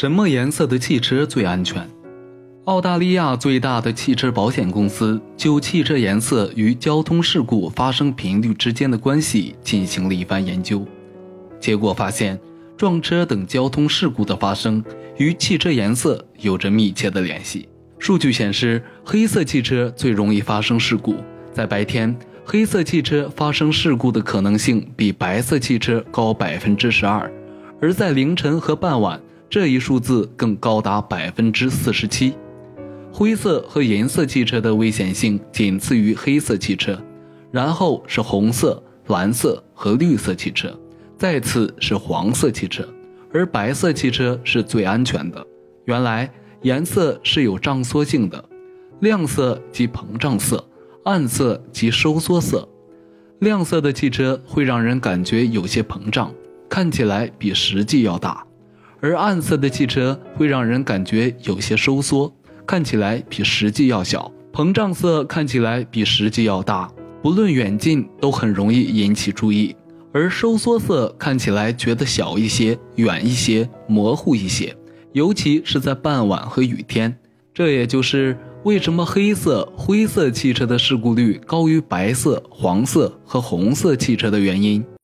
什么颜色的汽车最安全？澳大利亚最大的汽车保险公司就汽车颜色与交通事故发生频率之间的关系进行了一番研究，结果发现，撞车等交通事故的发生与汽车颜色有着密切的联系。数据显示，黑色汽车最容易发生事故，在白天，黑色汽车发生事故的可能性比白色汽车高百分之十二，而在凌晨和傍晚。这一数字更高达百分之四十七，灰色和银色汽车的危险性仅次于黑色汽车，然后是红色、蓝色和绿色汽车，再次是黄色汽车，而白色汽车是最安全的。原来颜色是有胀缩性的，亮色即膨胀色，暗色即收缩色。亮色的汽车会让人感觉有些膨胀，看起来比实际要大。而暗色的汽车会让人感觉有些收缩，看起来比实际要小；膨胀色看起来比实际要大，不论远近都很容易引起注意；而收缩色看起来觉得小一些、远一些、模糊一些，尤其是在傍晚和雨天。这也就是为什么黑色、灰色汽车的事故率高于白色、黄色和红色汽车的原因。